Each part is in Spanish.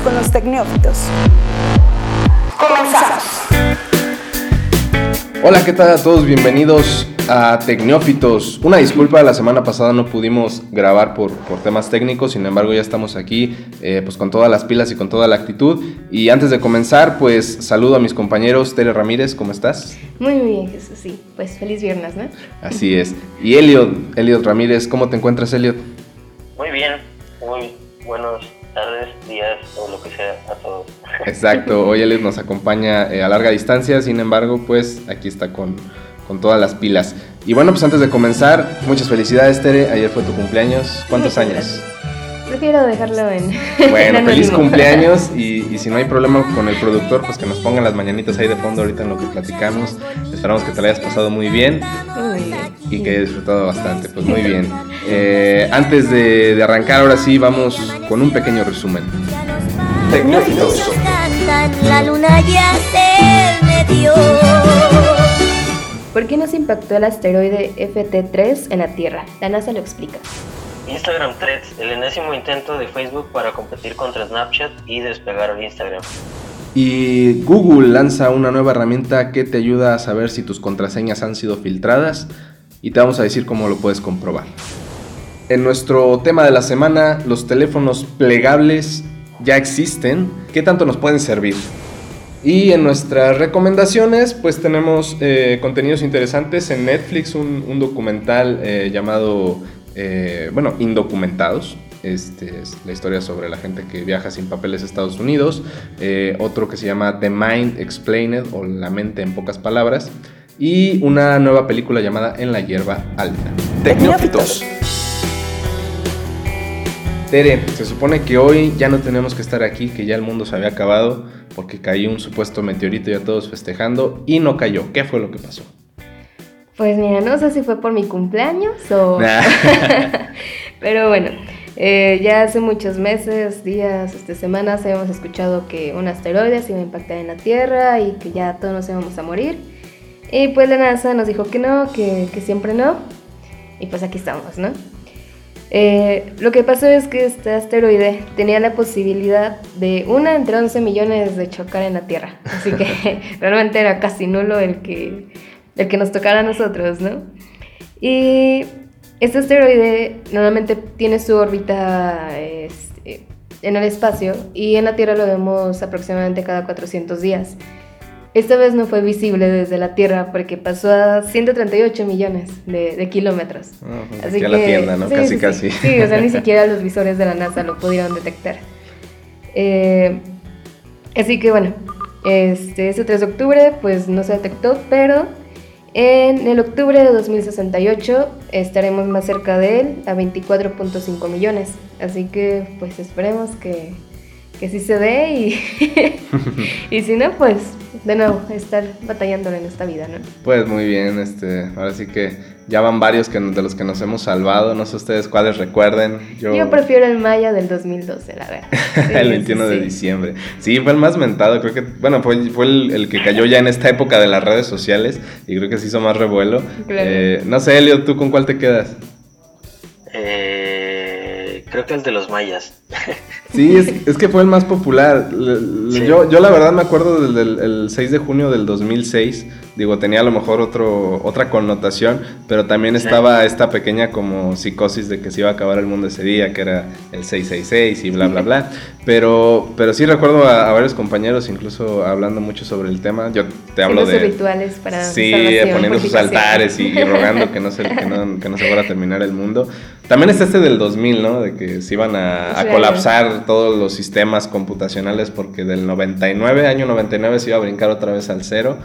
con los tecnófitos. Comenzamos. Hola, ¿qué tal a todos? Bienvenidos a Tecnófitos. Una disculpa, la semana pasada no pudimos grabar por, por temas técnicos, sin embargo ya estamos aquí eh, pues con todas las pilas y con toda la actitud. Y antes de comenzar, pues saludo a mis compañeros. Tere Ramírez, ¿cómo estás? Muy bien, Jesús, sí. Pues feliz viernes, ¿no? Así es. Y Eliot, Eliot Ramírez, ¿cómo te encuentras, Eliot? Muy bien, muy buenos tardes, días o lo que sea a todos. Exacto, hoy Eliot nos acompaña eh, a larga distancia, sin embargo, pues aquí está con, con todas las pilas. Y bueno, pues antes de comenzar, muchas felicidades, Tere. Ayer fue tu cumpleaños. ¿Cuántos años? Prefiero dejarlo en. Bueno, en feliz cumpleaños y, y si no hay problema con el productor, pues que nos pongan las mañanitas ahí de fondo ahorita en lo que platicamos. Esperamos que te la hayas pasado muy bien y que hayas disfrutado bastante. Pues muy bien. Eh, antes de, de arrancar, ahora sí, vamos con un pequeño resumen. Tecnófitos. cantan, la luna ya se metió. ¿Por qué nos impactó el asteroide FT3 en la Tierra? La NASA lo explica. Instagram Threads, el enésimo intento de Facebook para competir contra Snapchat y despegar Instagram. Y Google lanza una nueva herramienta que te ayuda a saber si tus contraseñas han sido filtradas y te vamos a decir cómo lo puedes comprobar. En nuestro tema de la semana, los teléfonos plegables ya existen. ¿Qué tanto nos pueden servir? Y en nuestras recomendaciones, pues tenemos eh, contenidos interesantes en Netflix, un, un documental eh, llamado, eh, bueno, Indocumentados. Este es la historia sobre la gente que viaja sin papeles a Estados Unidos. Eh, otro que se llama The Mind Explained o La mente en pocas palabras. Y una nueva película llamada En la hierba alta. Tecnófitos. Tere, se supone que hoy ya no tenemos que estar aquí, que ya el mundo se había acabado porque cayó un supuesto meteorito y a todos festejando y no cayó. ¿Qué fue lo que pasó? Pues mira, no sé si fue por mi cumpleaños o. Nah. Pero bueno, eh, ya hace muchos meses, días, este, semanas habíamos escuchado que un asteroide se iba a impactar en la Tierra y que ya todos nos íbamos a morir. Y pues la NASA nos dijo que no, que, que siempre no. Y pues aquí estamos, ¿no? Eh, lo que pasó es que este asteroide tenía la posibilidad de una entre 11 millones de chocar en la Tierra. Así que realmente era casi nulo el que, el que nos tocara a nosotros, ¿no? Y este asteroide normalmente tiene su órbita este, en el espacio y en la Tierra lo vemos aproximadamente cada 400 días. Esta vez no fue visible desde la Tierra porque pasó a 138 millones de, de kilómetros. Aquí a la tienda, ¿no? sí, casi, sí, sí. casi. Sí, o sea, ni siquiera los visores de la NASA lo pudieron detectar. Eh, así que bueno, este, ese 3 de octubre pues no se detectó, pero en el octubre de 2068 estaremos más cerca de él, a 24.5 millones. Así que pues esperemos que, que sí se dé y, y si no, pues de nuevo estar batallándolo en esta vida, ¿no? Pues muy bien, este, ahora sí que ya van varios que, de los que nos hemos salvado. No sé ustedes cuáles recuerden. Yo, Yo prefiero el maya del 2012, la verdad. Sí, el sí, 21 de diciembre. Sí, fue el más mentado. Creo que, bueno, fue, fue el, el que cayó ya en esta época de las redes sociales y creo que se hizo más revuelo. Claro. Eh, no sé, Elio, ¿tú con cuál te quedas? Eh, creo que el de los mayas. Sí, es, es que fue el más popular. Sí. Yo, yo la verdad me acuerdo del, del- el 6 de junio del 2006. Digo, tenía a lo mejor otro, otra connotación, pero también estaba esta pequeña como psicosis de que se iba a acabar el mundo ese día, que era el 666 y bla, bla, bla. Pero, pero sí recuerdo a, a varios compañeros incluso hablando mumucho sobre el tema. Yo te hablo de... rituales para Sí, poniendo sus altares y, y rogando que no, se, que, no, que no se fuera a terminar el mundo. También está este del 2000, ¿no? De que se iban a, a colapsar todos los sistemas computacionales porque del 99, año 99, se iba a brincar otra vez al cero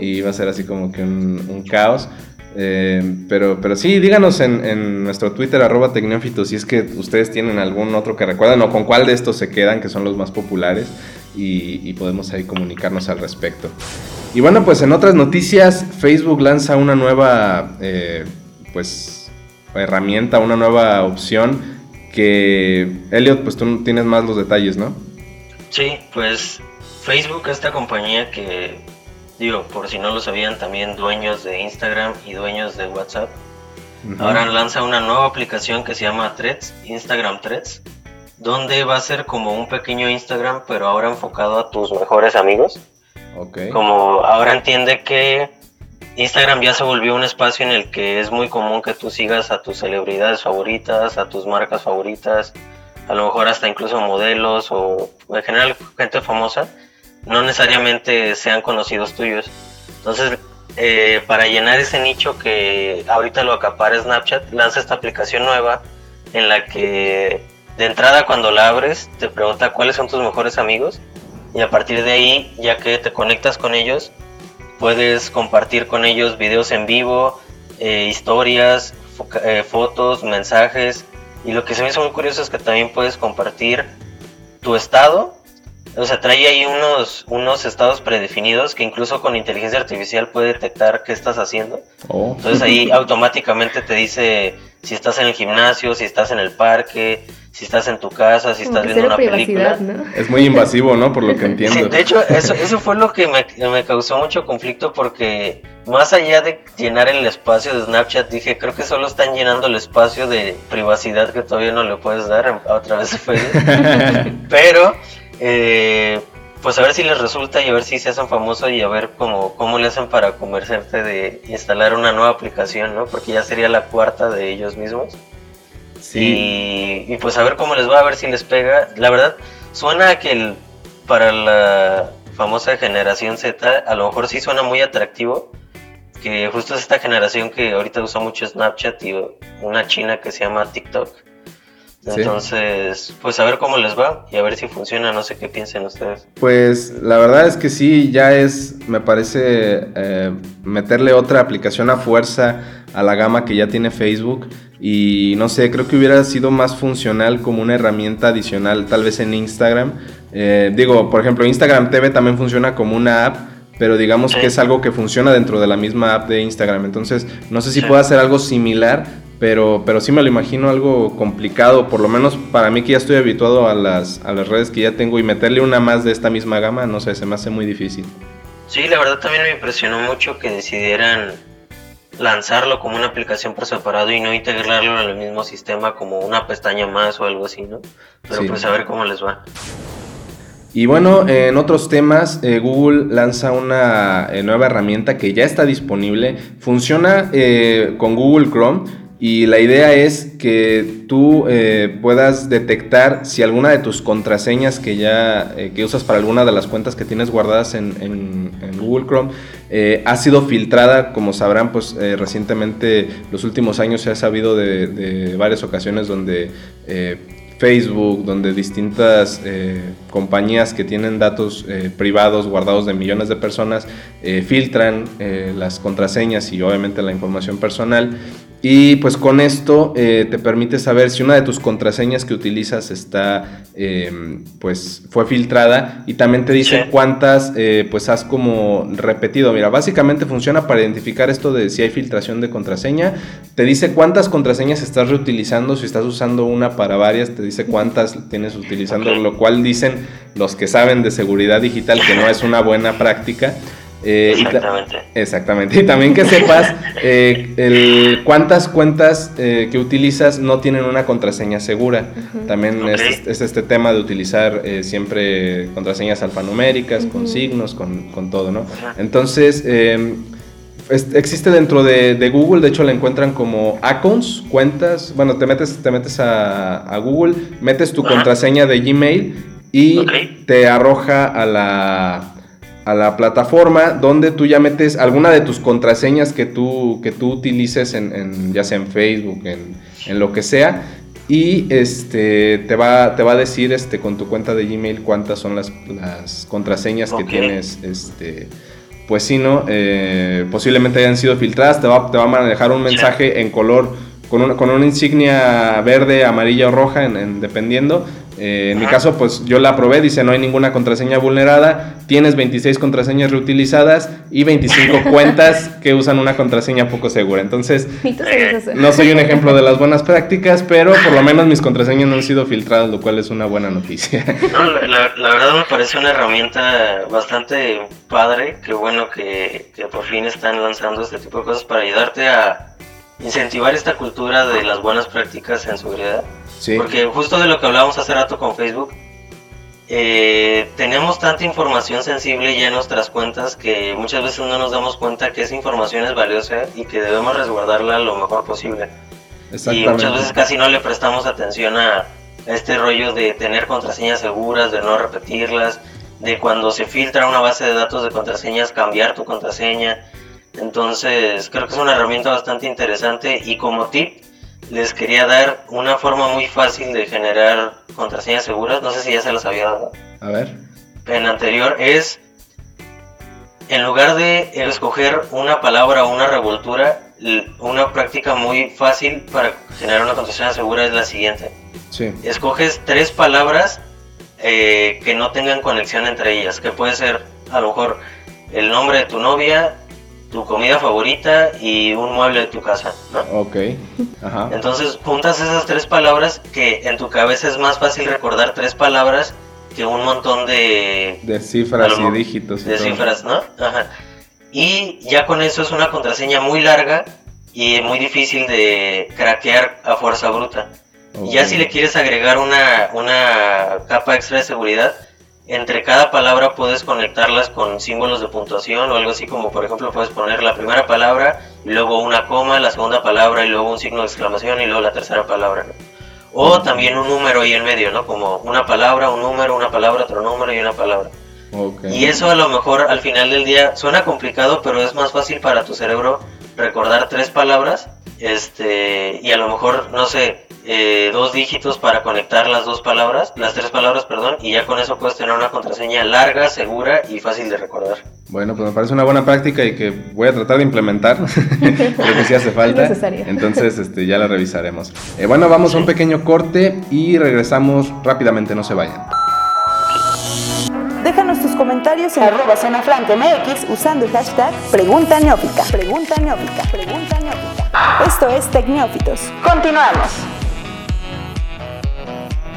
y iba a ser así como que un, un caos. Eh, pero, pero sí, díganos en, nuestro Twitter, arroba Tecnófitos, si es que ustedes tienen algún otro que recuerdan o con cuál de estos se quedan, que son los más populares, y, y podemos ahí comunicarnos al respecto. Y bueno, pues en otras noticias, Facebook lanza una nueva, eh, pues, herramienta, una nueva opción que, Elliot, pues tú tienes más los detalles, ¿no? Sí, pues Facebook, esta compañía que, digo, por si no lo sabían, también dueños de Instagram y dueños de WhatsApp, ahora lanza una nueva aplicación que se llama Threads, Instagram Threads, donde va a ser como un pequeño Instagram, pero ahora enfocado a tus mejores amigos. Ok. Como ahora entiende que Instagram ya se volvió un espacio en el que es muy común que tú sigas a tus celebridades favoritas, a tus marcas favoritas, a lo mejor hasta incluso modelos o en general gente famosa, no necesariamente sean conocidos tuyos. Entonces, eh, para llenar ese nicho que ahorita lo acapara Snapchat, lanza esta aplicación nueva en la que de entrada cuando la abres te pregunta cuáles son tus mejores amigos y a partir de ahí, ya que te conectas con ellos, puedes compartir con ellos videos en vivo, eh, historias, eh, fotos, mensajes y lo que se me hizo muy curioso es que también puedes compartir tu estado. O sea, trae ahí unos, unos estados predefinidos que incluso con inteligencia artificial puede detectar qué estás haciendo. Oh. Entonces ahí automáticamente te dice si estás en el gimnasio, si estás en el parque, si estás en tu casa, si Como estás viendo una película. Es muy invasivo, ¿no? Por lo que entiendo. Sí, de hecho, eso, eso fue lo que me, me causó mucho conflicto porque más allá de llenar el espacio de Snapchat, dije, creo que solo están llenando el espacio de privacidad que todavía no le puedes dar a a través de Facebook. Pero, eh, pues a ver si les resulta y a ver si se hacen famosos y a ver cómo, cómo le hacen para convencerte de instalar una nueva aplicación, ¿no? Porque ya sería la cuarta de ellos mismos. Sí. Y, y pues a ver cómo les va, a ver si les pega. La verdad, suena a que el- para la famosa generación Z, a lo mejor sí suena muy atractivo. Que justo es esta generación que ahorita usa mucho Snapchat y una china que se llama TikTok. Sí. Entonces, pues a ver cómo les va y a ver si funciona, no sé qué piensen ustedes. Pues la verdad es que sí, ya es, me parece, eh, meterle otra aplicación a fuerza a la gama que ya tiene Facebook. Y no sé, creo que hubiera sido más funcional como una herramienta adicional, tal vez en Instagram. Eh, digo, por ejemplo, Instagram TV también funciona como una app, pero digamos que es algo que funciona dentro de la misma app de Instagram. Entonces, no sé si Sí. pueda hacer algo similar, pero, pero sí me lo imagino algo complicado, por lo menos para mí que ya estoy habituado a las, a las redes que ya tengo y meterle una más de esta misma gama, no sé, se me hace muy difícil. Sí, la verdad también me impresionó mucho que decidieran lanzarlo como una aplicación por separado y no integrarlo en el mismo sistema como una pestaña más o algo así, ¿no? Pero Sí. pues a ver cómo les va. Y bueno, en otros temas, eh, Google lanza una eh, nueva herramienta que ya está disponible. Funciona eh, con Google Chrome y la idea es que tú eh, puedas detectar si alguna de tus contraseñas que ya eh, que usas para alguna de las cuentas que tienes guardadas en, Google Chrome eh, ha sido filtrada. Como sabrán, pues recientemente, los últimos años se ha sabido de, varias ocasiones donde Facebook, donde distintas compañías que tienen datos privados guardados de millones de personas filtran las contraseñas y obviamente la información personal. Y pues con esto eh, te permite saber si una de tus contraseñas que utilizas está, eh, pues fue filtrada y también te dice Sí. cuántas eh, pues has como repetido. Mira, básicamente funciona para identificar esto de si hay filtración de contraseña. Te dice cuántas contraseñas estás reutilizando, si estás usando una para varias, te dice cuántas tienes utilizando, lo cual dicen los que saben de seguridad digital que no es una buena práctica. Eh, y ta- Exactamente. Exactamente. Y también que sepas eh, el- cuántas cuentas eh, que utilizas no tienen una contraseña segura. También Ok. es, es este tema de utilizar eh, siempre contraseñas alfanuméricas, con signos, con, con todo, ¿no? Entonces, eh, es- existe dentro de, de Google, de hecho la encuentran como accounts, cuentas. Bueno, te metes, te metes a, a Google, metes tu contraseña de Gmail y te arroja a la, a la plataforma donde tú ya metes alguna de tus contraseñas que tú, que tú utilices en, en- ya sea en Facebook, en, en lo que sea. Y este te va, te va a decir este, con tu cuenta de Gmail cuántas son las, las contraseñas que tienes este, pues sí, ¿no? Eh, posiblemente hayan sido filtradas, te va, te va a manejar un mensaje en color, con una, con una insignia verde, amarilla o roja, en, en- dependiendo. Eh, en mi caso, pues yo la probé, dice no hay ninguna contraseña vulnerada, tienes 26 contraseñas reutilizadas y 25 cuentas que usan una contraseña poco segura. Entonces, eso. no soy un ejemplo de las buenas prácticas, pero por lo menos mis contraseñas no han sido filtradas, lo cual es una buena noticia. No, la, la- la verdad me parece una herramienta bastante padre. Qué bueno que, que por fin están lanzando este tipo de cosas para ayudarte a, incentivar esta cultura de las buenas prácticas en seguridad. Sí. Porque justo de lo que hablábamos hace rato con Facebook, eh, tenemos tanta información sensible ya en nuestras cuentas que muchas veces no nos damos cuenta que esa información es valiosa y que debemos resguardarla lo mejor posible. Y muchas veces casi no le prestamos atención a este rollo de tener contraseñas seguras, de no repetirlas, de cuando se filtra una base de datos de contraseñas cambiar tu contraseña. Entonces creo que es una herramienta bastante interesante y como tip les quería dar una forma muy fácil de generar contraseñas seguras, no sé si ya se las había dado A ver. en anterior es en lugar de escoger una palabra o una revoltura, una práctica muy fácil para generar una contraseña segura es la siguiente. Sí. Escoges tres palabras eh, que no tengan conexión entre ellas, que puede ser a lo mejor el nombre de tu novia, tu comida favorita y un mueble de tu casa, ¿no? Ok. Ajá. Entonces juntas esas tres palabras que en tu cabeza es más fácil recordar tres palabras que un montón de, De cifras y dígitos. y de todo. cifras, ¿no? Ajá. Y ya con eso es una contraseña muy larga y muy difícil de craquear a fuerza bruta. Ya si le quieres agregar una, una capa extra de seguridad, entre cada palabra puedes conectarlas con símbolos de puntuación o algo así como por ejemplo puedes poner la primera palabra y luego una coma, la segunda palabra y luego un signo de exclamación y luego la tercera palabra. ¿no? O también un número ahí en medio, ¿no? Como una palabra, un número, una palabra, otro número y una palabra. Ok. Y eso a lo mejor al final del día suena complicado, pero es más fácil para tu cerebro recordar tres palabras, este, y a lo mejor, no sé, eh, dos dígitos para conectar las dos palabras, las tres palabras, perdón, y ya con eso puedes tener una contraseña larga, segura y fácil de recordar. Bueno, pues me parece una buena práctica y que voy a tratar de implementar. Creo que sí hace falta. Necesario. Entonces, este, ya la revisaremos. Eh, bueno, vamos a un pequeño corte y regresamos rápidamente, no se vayan. Déjanos tus comentarios en arroba zona franca MX usando el hashtag Pregunta Neófita. Pregunta Neófita. Pregunta Neófita. Esto es Tecneófitos. Continuamos.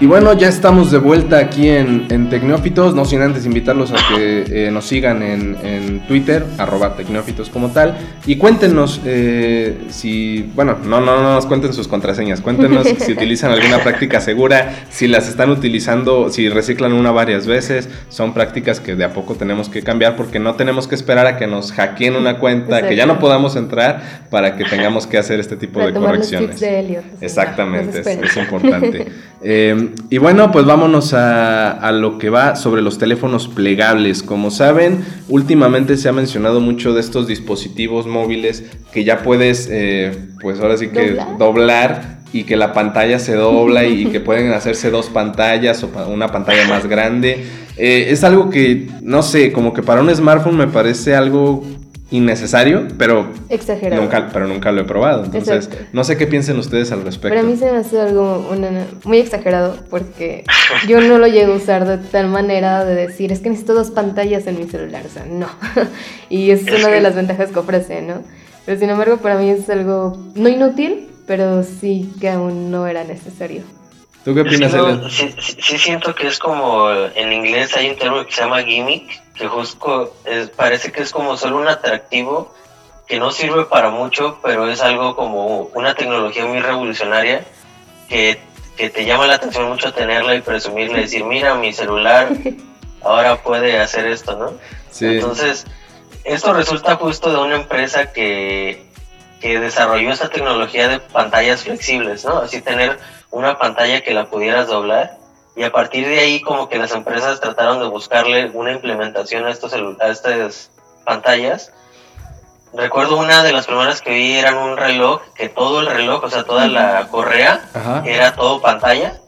Y bueno, ya estamos de vuelta aquí en, en Tecnófitos, no sin antes invitarlos a que eh, nos sigan en, en Twitter, arroba Tecnófitos como tal, y cuéntenos eh, si, bueno, no, no, no nos cuenten sus contraseñas, cuéntenos si utilizan alguna práctica segura, si las están utilizando, si reciclan una varias veces, son prácticas que de a poco tenemos que cambiar porque no tenemos que esperar a que nos hackeen una cuenta, que ya no podamos entrar para que tengamos que hacer este tipo de Retomar los correcciones. tips de Elliot. Exactamente, no es, importante. Eh, y bueno, pues vámonos a, a lo que va sobre los teléfonos plegables. Como saben, últimamente se ha mencionado mucho de estos dispositivos móviles que ya puedes, eh, pues ahora sí que ¿Doblar? doblar y que la pantalla se dobla y que pueden hacerse dos pantallas o una pantalla más grande. Eh, es algo que, no sé, como que para un smartphone me parece algo innecesario, pero Exagerado. nunca, pero nunca lo he probado. Entonces, Exacto. no sé qué piensen ustedes al respecto. Para mí se me hace algo una- muy exagerado porque yo no lo llego a usar de tal manera de decir, es que necesito dos pantallas en mi celular, o sea, no. y es, Es una que- de las ventajas que ofrece, ¿no? Pero sin embargo, para mí es algo no inútil, pero sí que aún no era necesario. ¿Tú qué Es que opinas, no, Elliot? sí, sí- sí siento que es como en inglés hay un término que se llama gimmick, que justo es- parece que es como solo un atractivo que no sirve para mucho, pero es algo como una tecnología muy revolucionaria que, que te llama la atención mucho tenerla y presumirla y decir, mira, mi celular ahora puede hacer esto, ¿no? Sí. Entonces, esto resulta justo de una empresa que, que desarrolló esta tecnología de pantallas flexibles, ¿no? Así tener una pantalla que la pudieras doblar y a partir de ahí como que las empresas trataron de buscarle una implementación a, estos a estas pantallas. Recuerdo una de las primeras que vi eran un reloj, que todo el reloj, o sea, toda la correa Ajá. era todo pantalla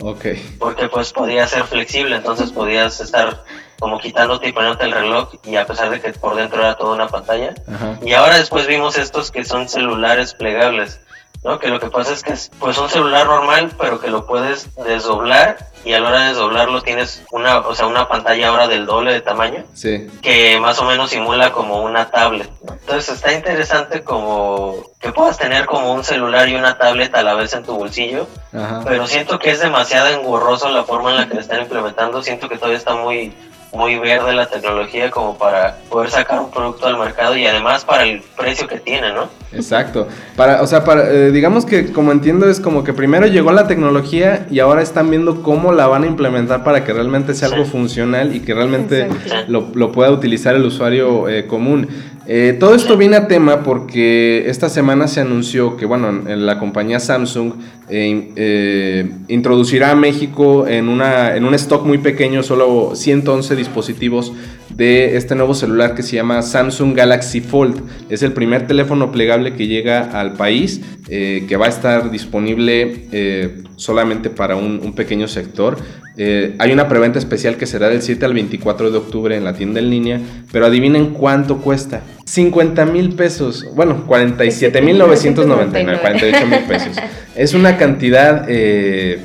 porque pues podía ser flexible, entonces podías estar como quitándote y poniéndote el reloj y a pesar de que por dentro era toda una pantalla. Ajá. Y ahora después vimos estos que son celulares plegables, ¿no? Que lo que pasa es que es pues un celular normal, pero que lo puedes desdoblar y a la hora de desdoblarlo tienes una, o sea, una pantalla ahora del doble de tamaño Sí. que más o menos simula como una tablet. ¿no? Entonces está interesante como que puedas tener como un celular y una tablet a la vez en tu bolsillo Ajá. pero siento que es demasiado engorroso la forma en la que lo están implementando. Siento que todavía está muy, muy verde la tecnología como para poder sacar un producto al mercado y además para el precio que tiene, ¿no? Exacto. Para, o sea, para, eh, digamos que como entiendo es como que primero llegó la tecnología y ahora están viendo cómo la van a implementar para que realmente sea algo funcional y que realmente lo, lo, pueda utilizar el usuario eh, común. Eh, todo esto viene a tema porque esta semana se anunció que, bueno, la compañía Samsung eh, eh, introducirá a México en, una, en un stock muy pequeño, solo 111 dispositivos de este nuevo celular que se llama Samsung Galaxy Fold. Es el primer teléfono plegable que llega al país, que va a estar disponible solamente para un, pequeño sector. Hay una preventa especial que será del 7 al 24 de octubre en la tienda en línea, pero adivinen cuánto cuesta. 50 mil pesos, bueno, 47 mil 999, 48 mil pesos. Es una cantidad, eh,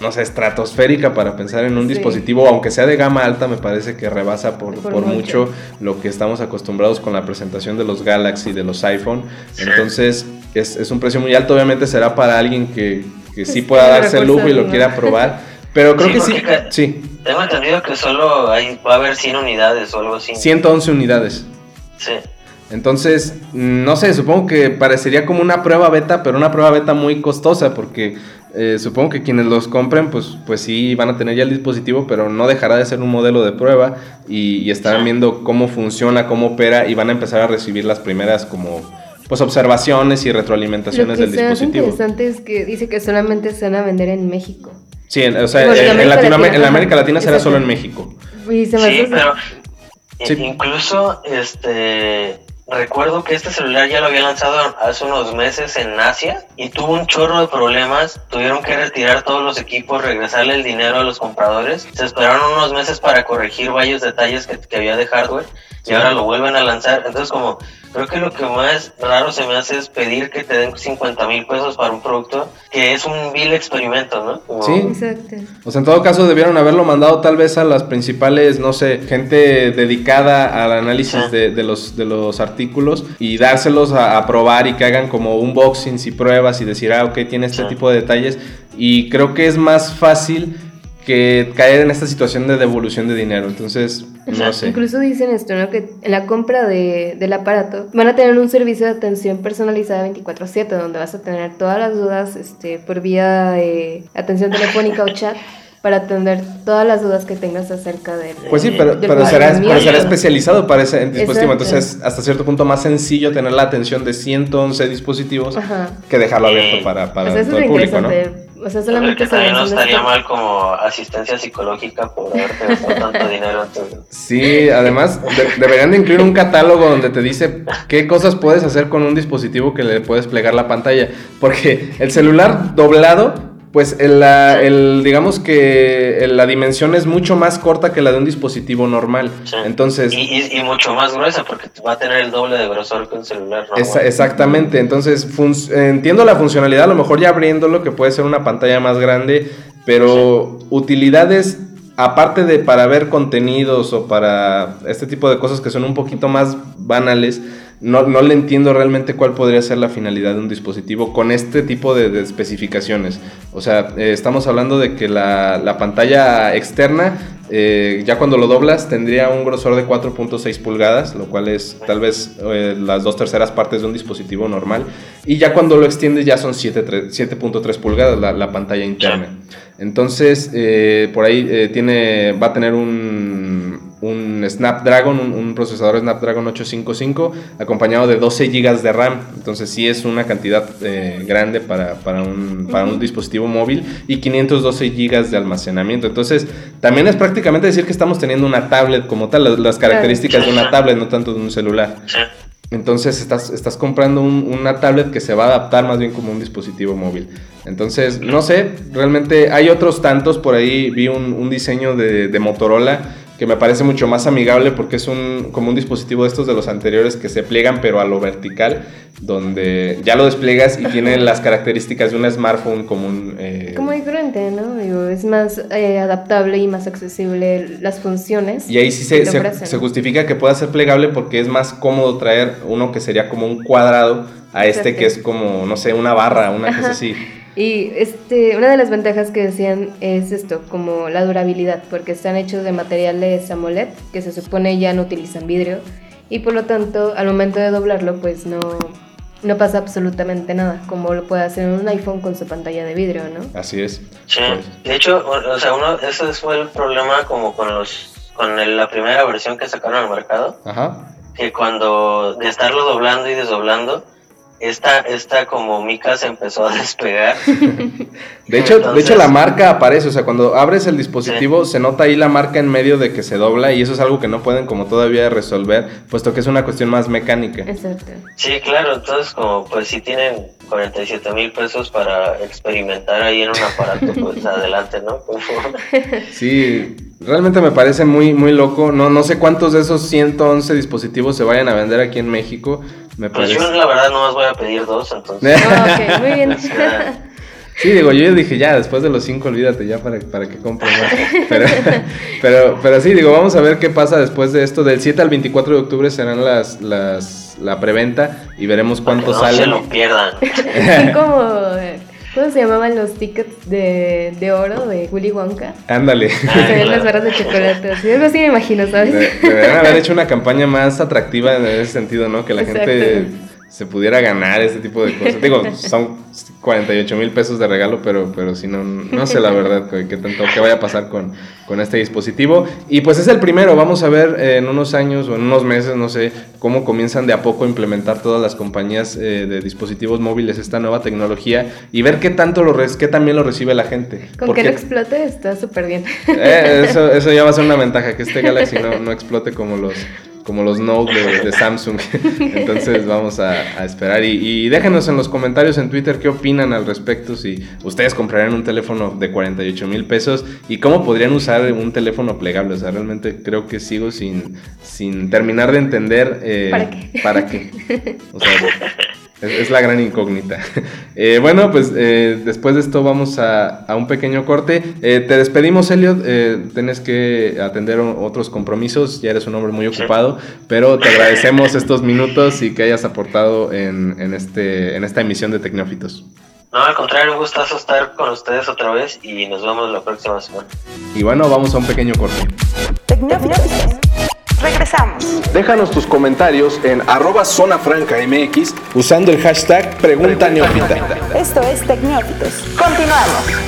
no sé, estratosférica para pensar en un dispositivo, aunque sea de gama alta, me parece que rebasa por, mucho. lo que estamos acostumbrados con la presentación de los Galaxy, de los iPhone. Entonces, es, es un precio muy alto, obviamente será para alguien que, que sí pueda darse el lujo y lo quiera probar. Pero creo que sí. sí. Tengo entendido que solo hay, va a haber 100 unidades o algo así. 111 unidades. Sí. Entonces, no sé, supongo que parecería como una prueba beta, pero una prueba beta muy costosa porque eh, supongo que quienes los compren, pues, pues sí van a tener ya el dispositivo, pero no dejará de ser un modelo de prueba y, estarán viendo cómo funciona, cómo opera y van a empezar a recibir las primeras como pues observaciones y retroalimentaciones del dispositivo. Lo interesante es que dice que solamente se van a vender en México. Sí, o sea, en, Latinoamérica, en América Latina será solo en México. Sí, pero incluso este recuerdo que este celular ya lo había lanzado hace unos meses en Asia y tuvo un chorro de problemas. Tuvieron que retirar todos los equipos, regresarle el dinero a los compradores. Se esperaron unos meses para corregir varios detalles que, había de hardware y ahora lo vuelven a lanzar. Entonces, como creo que lo que más raro se me hace es pedir que te den 50 mil pesos para un producto que es un vil experimento, ¿no? Sí, exacto. O sea, en todo caso debieron haberlo mandado tal vez a las principales, no sé, gente dedicada al análisis de, los, de los artículos y dárselos a, probar y que hagan como unboxings y pruebas y decir, ah, ok, tiene este tipo de detalles. Y creo que es más fácil que caer en esta situación de devolución de dinero. Entonces, no sé. Incluso dicen esto, ¿no? Que en la compra de, del aparato van a tener un servicio de atención personalizada 24/7, donde vas a tener todas las dudas este, por vía de atención telefónica o chat para atender todas las dudas que tengas acerca de Pues sí, pero, pero, será, será, especializado para ese dispositivo. Entonces, hasta cierto punto más sencillo tener la atención de 111 dispositivos que dejarlo abierto para, para pues todo el público, ¿no? O sea, solamente también no estaría mal como asistencia psicológica por haberte gastado tanto dinero. Sí, además deberían de incluir un catálogo donde te dice qué cosas puedes hacer con un dispositivo que le puedes plegar la pantalla. Porque el celular doblado pues el, digamos que la dimensión es mucho más corta que la de un dispositivo normal. Entonces. Y, mucho más gruesa porque va a tener el doble de grosor que un celular exactamente. Entonces, entiendo la funcionalidad, a lo mejor ya abriéndolo, que puede ser una pantalla más grande, pero utilidades aparte de para ver contenidos o para este tipo de cosas que son un poquito más banales no, no, le entiendo realmente cuál podría ser la finalidad de un dispositivo con este tipo de, especificaciones. O sea, eh, estamos hablando de que la, la pantalla externa, eh, ya cuando lo doblas, tendría un grosor de 4.6 pulgadas, lo cual es tal vez eh, las dos terceras partes de un dispositivo normal. Y ya cuando lo extiendes ya son 7.3 pulgadas la, la, pantalla interna. Entonces, por ahí tiene, va a tener un un Snapdragon, un, procesador Snapdragon 855, acompañado de 12 GB de RAM. Entonces sí es una cantidad eh, grande para, para, un, para un dispositivo móvil y 512 GB de almacenamiento. Entonces también es prácticamente decir que estamos teniendo una tablet como tal, las, características de una tablet, no tanto de un celular. Entonces estás, estás comprando una tablet que se va a adaptar más bien como un dispositivo móvil. Entonces, no sé, realmente hay otros tantos, por ahí vi un, un diseño de, de Motorola que me parece mucho más amigable porque es un, como un dispositivo de estos de los anteriores que se pliegan pero a lo vertical, donde ya lo despliegas y tiene las características de un smartphone común. Eh, como diferente, ¿no? Digo, es más eh, adaptable y más accesible las funciones. Y ahí sí se, se, justifica que pueda ser plegable porque es más cómodo traer uno que sería como un cuadrado a este que es como, no sé, una barra, una cosa así. Y este, una de las ventajas que decían es esto, como la durabilidad, porque están hechos de materiales AMOLED, que se supone ya no utilizan vidrio, y por lo tanto, al momento de doblarlo, pues no, no pasa absolutamente nada, como lo puede hacer un iPhone con su pantalla de vidrio, ¿no? Así es. Sí, Pues, de hecho, o o sea, uno, ese fue el problema como con los con el- la primera versión que sacaron al mercado, Ajá. que cuando de estarlo doblando y desdoblando, esta, esta como mica se empezó a despegar. De hecho, de hecho la marca aparece, o sea, cuando abres el dispositivo se nota ahí la marca en medio de que se dobla y eso es algo que no pueden como todavía resolver, puesto que es una cuestión más mecánica. Exacto. Sí, claro, entonces como pues si tienen 47 mil pesos para experimentar ahí en un aparato, pues adelante, ¿no? Por favor. Sí, realmente me parece muy, muy loco. No, no sé cuántos de esos 111 dispositivos se vayan a vender aquí en México. Me Pues parece. yo la verdad no más voy a pedir dos, entonces... Ah, ok, muy bien. Sí, digo, yo dije ya, después de los 5 olvídate ya para, para que compre más. Pero, pero, pero sí, digo, vamos a ver qué pasa después de esto. Del 7 al 24 de octubre serán las, las, la preventa y veremos que cuántos no se salen. lo pierdan. Son como, ¿cómo se llamaban los tickets de, de oro de Willy Wonka? Ándale. Se ven claro. las barras de chocolate, así, algo así me imagino, ¿sabes? Deberían haber hecho una campaña más atractiva en ese sentido, ¿no? Que la Exacto. gente se pudiera ganar ese tipo de cosas. Digo, son 48 mil pesos de regalo, pero, pero si no, no sé la verdad que tanto que vaya a pasar con, con este dispositivo. Y pues es el primero, vamos a ver eh, en unos años o en unos meses, no sé, cómo comienzan de a poco a implementar todas las compañías eh, de dispositivos móviles esta nueva tecnología y ver qué tanto lo, res- qué también lo recibe la gente. Con Porque- que no explote está súper bien. eh, eso, eso ya va a ser una ventaja, que este Galaxy no, no explote como los, como los Note de, de Samsung. Entonces vamos a, a esperar. Y, y déjenos en los comentarios en Twitter qué opinan al respecto, si ustedes comprarían un teléfono de 48 mil pesos y cómo podrían usar un teléfono plegable. O sea, realmente creo que sigo sin, sin terminar de entender eh, ¿Para qué? para qué. O sea, es, es la gran incógnita. Eh, bueno, pues eh, después de esto vamos a, a un pequeño corte. Eh, te despedimos, Elliot. Eh, tienes que atender otros compromisos. Ya eres un hombre muy ocupado, pero te agradecemos estos minutos y que hayas aportado en, en este, en esta emisión de Tecnófitos. No, al contrario, un gustazo estar con ustedes otra vez y nos vemos la próxima semana. Y bueno, vamos a un pequeño corte. Tecnófitos. Regresamos. Déjanos tus comentarios en arroba zona franca MX usando el hashtag Pregunta Neófita. Esto es Tecnófitos. Continuamos.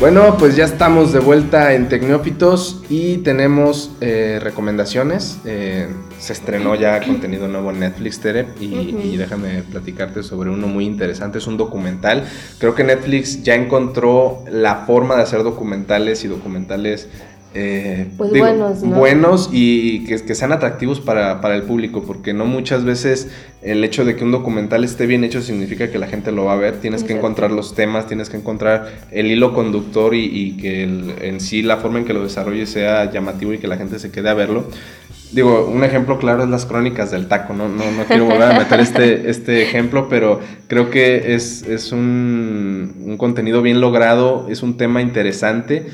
Bueno, pues ya estamos de vuelta en Tecnófitos y tenemos eh, recomendaciones. Eh, se estrenó ya contenido nuevo en Netflix, Tere, y, y déjame platicarte sobre uno muy interesante. Es un documental. Creo que Netflix ya encontró la forma de hacer documentales y documentales. Eh, Pues buenos, ¿no? buenos y que, que sean atractivos para, para el público, porque no muchas veces el hecho de que un documental esté bien hecho significa que la gente lo va a ver. Tienes que encontrar los temas, tienes que encontrar el hilo conductor y, y que el- en sí la forma en que lo desarrolle sea llamativo y que la gente se quede a verlo. Digo, un ejemplo claro es las crónicas del taco, no, no, no quiero volver a meter este, este ejemplo, pero creo que es, es un, un contenido bien logrado, es un tema interesante.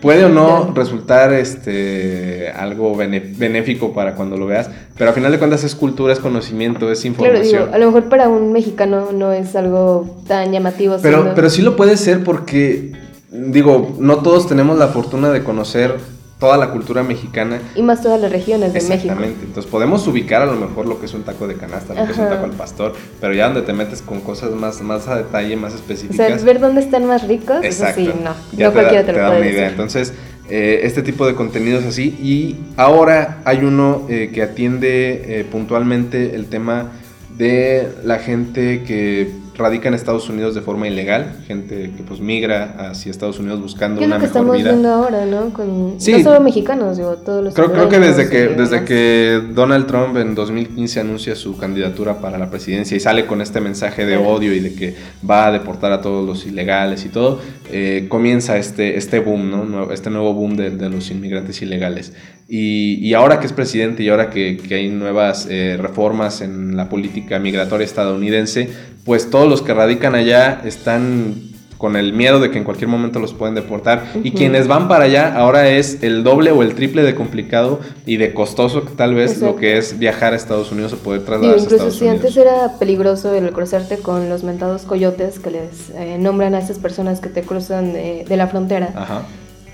Puede o no resultar este, algo benéfico para cuando lo veas, pero a final de cuentas es cultura, es conocimiento, es Claro, información. digo, a lo mejor para un mexicano no es algo tan llamativo. Pero, pero sí lo puede ser porque, digo, no todos tenemos la fortuna de conocer toda la cultura mexicana. Y más todas las regiones de México. Exactamente. Entonces podemos ubicar a lo mejor lo que es un taco de canasta, lo que es un taco al pastor, pero ya donde te metes con cosas más, más a detalle, más O específicas. sea, ver dónde están más ricos, Exacto. eso sí, no. Ya no te, da, cualquiera te, te lo da puede una idea. decir. Entonces, eh, este tipo de contenidos así. Y ahora hay uno eh, que atiende eh, puntualmente el tema de la gente que radica en Estados Unidos de forma ilegal, gente que pues migra hacia Estados Unidos buscando ¿Qué es una lo que mejor estamos vida. viendo ahora, no? Con, Sí. No solo mexicanos, digo, todos los Creo, creo que desde que desde que Donald Trump en 2015 anuncia su candidatura para la presidencia y sale con este mensaje de odio y de que va a deportar a todos los ilegales y todo, eh, comienza este, este boom, ¿no? Este nuevo boom de, de los inmigrantes ilegales. Y, y ahora que es presidente y ahora que, que hay nuevas eh, reformas en la política migratoria estadounidense, pues todos los que radican allá están con el miedo de que en cualquier momento los pueden deportar. Y quienes van para allá ahora es el doble o el triple de complicado y de costoso tal vez lo que es viajar a Estados Unidos o poder trasladarse incluso a Estados si Unidos. antes era peligroso el cruzarte con los mentados coyotes que les eh, nombran a esas personas que te cruzan de, de la frontera, Ajá.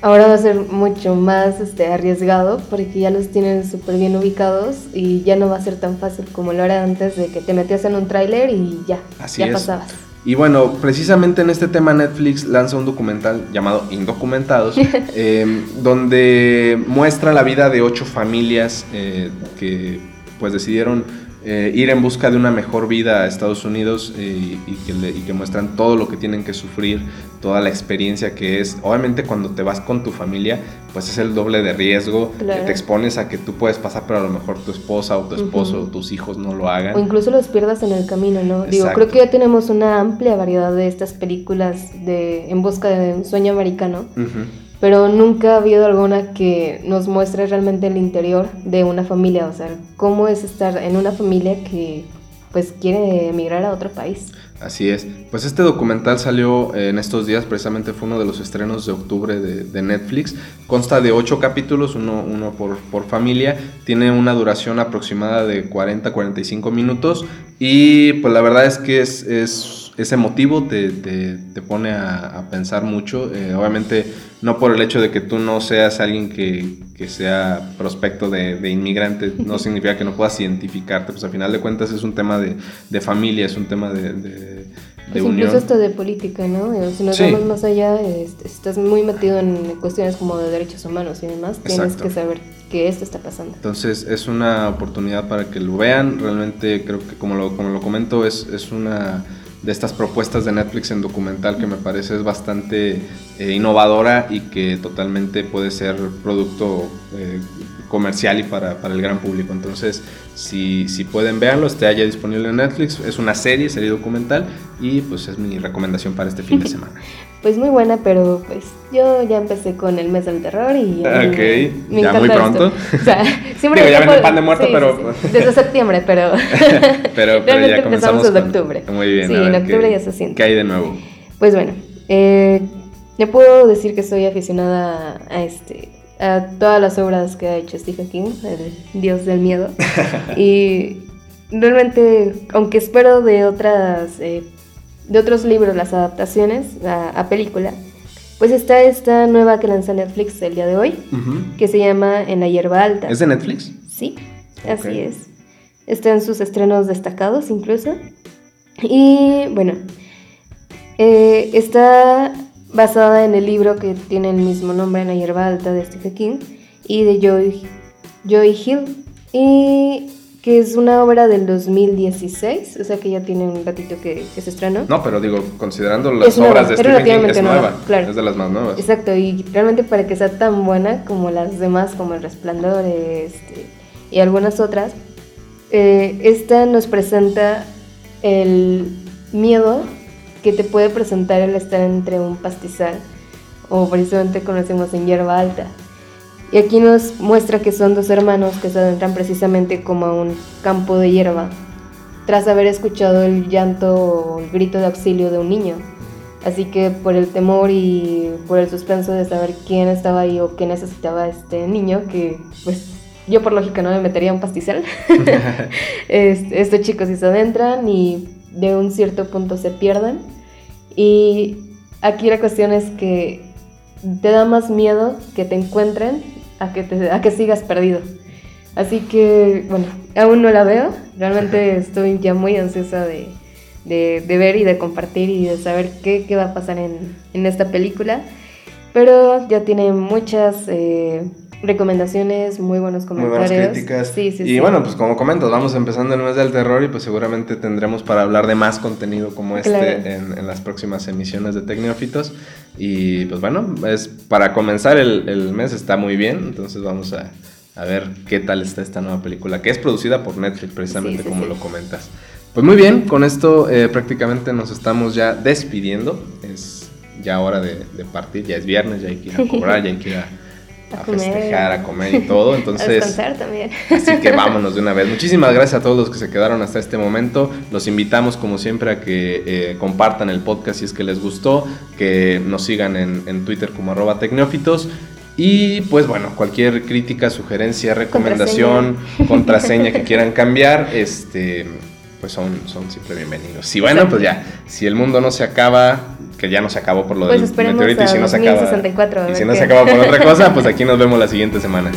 Ahora va a ser mucho más este, arriesgado porque ya los tienen súper bien ubicados y ya no va a ser tan fácil como lo era antes de que te metías en un tráiler y ya, Así ya es. pasabas. Y bueno, precisamente en este tema Netflix lanza un documental llamado Indocumentados, eh, donde muestra la vida de ocho familias eh, que pues decidieron eh, ir en busca de una mejor vida a Estados Unidos eh, y, que le- y que muestran todo lo que tienen que sufrir, toda la experiencia que es. Obviamente cuando te vas con tu familia, pues es el doble de riesgo, que te expones a que tú puedes pasar, pero a lo mejor tu esposa o tu esposo o tus hijos no lo hagan. O incluso los pierdas en el camino, ¿no? Digo, creo que ya tenemos una amplia variedad de estas películas de En busca de un sueño americano, Ujú. Pero nunca ha habido alguna que nos muestre realmente el interior de una familia, o sea, cómo es estar en una familia que pues quiere emigrar a otro país. Así es. Pues este documental salió eh, en estos días, precisamente fue uno de los estrenos de octubre de, de Netflix. Consta de ocho capítulos, uno, uno por, por familia. Tiene una duración aproximada de 40-45 minutos. Y pues la verdad es que es, es, es emotivo, te, te, te pone a, a pensar mucho. Eh, obviamente no por el hecho de que tú no seas alguien que, que sea prospecto de, de inmigrante, no significa que no puedas identificarte. Pues al final de cuentas es un tema de, de familia, es un tema de, de, Pues unión. incluso hasta de política, ¿no? Si nos Sí. vamos más allá, estás muy metido en cuestiones como de derechos humanos y demás, tienes que saber que esto está pasando. Entonces es una oportunidad para que lo vean. Realmente creo que como lo, como lo comento es, es una de estas propuestas de Netflix en documental que me parece es bastante eh, innovadora y que totalmente puede ser producto eh, comercial y para, para el gran público. Entonces, si, si pueden verlo, está ya disponible en Netflix. Es una serie, serie documental y pues es mi recomendación para este fin de semana. Pues muy buena, pero pues yo ya empecé con el mes del terror y... a mí Ok, me- me ya muy esto. pronto. O sea, siempre Digo, ya dejo- pan de muerto, sí, pero- sí, sí. Desde septiembre, pero... pero, pero Realmente ya comenzamos empezamos en con- octubre. Muy bien. Sí, a ver en octubre ya se siente. ¿Qué hay de nuevo? Pues bueno, eh, yo puedo decir que soy aficionada a este a todas las obras que ha hecho Stephen King, el dios del miedo. y realmente, aunque espero de otras eh, de otros libros las adaptaciones a, a película, pues está esta nueva que lanza Netflix el día de hoy, que se llama En la hierba alta. ¿Es de Netflix? Sí, así es. Está en sus estrenos destacados incluso. Y bueno, eh, está basada en el libro que tiene el mismo nombre, En la hierba alta, de Stephen King, y de Joy, Joy Hill, y que es una obra del 2016, o sea que ya tiene un ratito que, que se estrenó. No, pero digo, considerando las Es nueva, obras de es Stephen King, es nueva, nueva. claro. Es de las más nuevas. Exacto, y realmente para que sea tan buena como las demás, como El Resplandor este, y algunas otras, eh, esta nos presenta el miedo que te puede presentar el estar entre un pastizal, o precisamente conocemos en hierba alta. Y aquí nos muestra que son dos hermanos que se adentran precisamente como a un campo de hierba, tras haber escuchado el llanto o el grito de auxilio de un niño. Así que por el temor y por el suspenso de saber quién estaba ahí o qué necesitaba este niño, que pues yo por lógica no me metería a un pastizal, este, estos chicos sí se adentran y de un cierto punto se pierden. Y aquí la cuestión es que te da más miedo que te encuentren a que, te- a que sigas perdido. Así que, bueno, aún no la veo. Realmente estoy ya muy ansiosa de, de- de ver y de compartir y de saber qué, qué va a pasar en, en esta película. Pero ya tiene muchas eh, recomendaciones, muy buenos Muy comentarios. buenas críticas. Sí, sí, y sí. bueno, pues como comentas, vamos empezando el mes del terror y pues seguramente tendremos para hablar de más contenido como este Claro. en, en las próximas emisiones de Tecnófitos. Y pues bueno, es para comenzar el, el mes está muy bien, entonces vamos a, a ver qué tal está esta nueva película, que es producida por Netflix precisamente como lo comentas. Pues muy bien, con esto eh, prácticamente nos estamos ya despidiendo. Es ya hora de, de partir, ya es viernes, ya hay que ir a cobrar, ya hay que ir a, a, comer. festejar, a comer y todo. A Entonces, descansar también. así que vámonos de una vez. Muchísimas gracias a todos los que se quedaron hasta este momento. Los invitamos, como siempre, a que eh, compartan el podcast si es que les gustó, que nos sigan en, en Twitter como arroba tecnófitos. Y pues bueno, cualquier crítica, sugerencia, recomendación, contraseña, que quieran cambiar, este, pues son, son siempre bienvenidos. Y bueno, pues ya, si el mundo no se acaba, que ya no se acabó por lo Pues del meteorito y si no se acaba, 2064, a y ver si no qué. se acaba por otra cosa, pues aquí nos vemos la siguiente semana.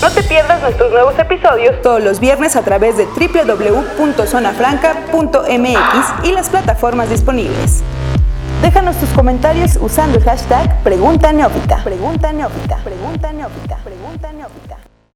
No te pierdas nuestros nuevos episodios todos los viernes a través de www.zonafranca.mx y las plataformas disponibles. Déjanos tus comentarios usando el hashtag Pregunta Neófita. Pregunta Neófita. Pregunta Neófita. Pregunta Neófita.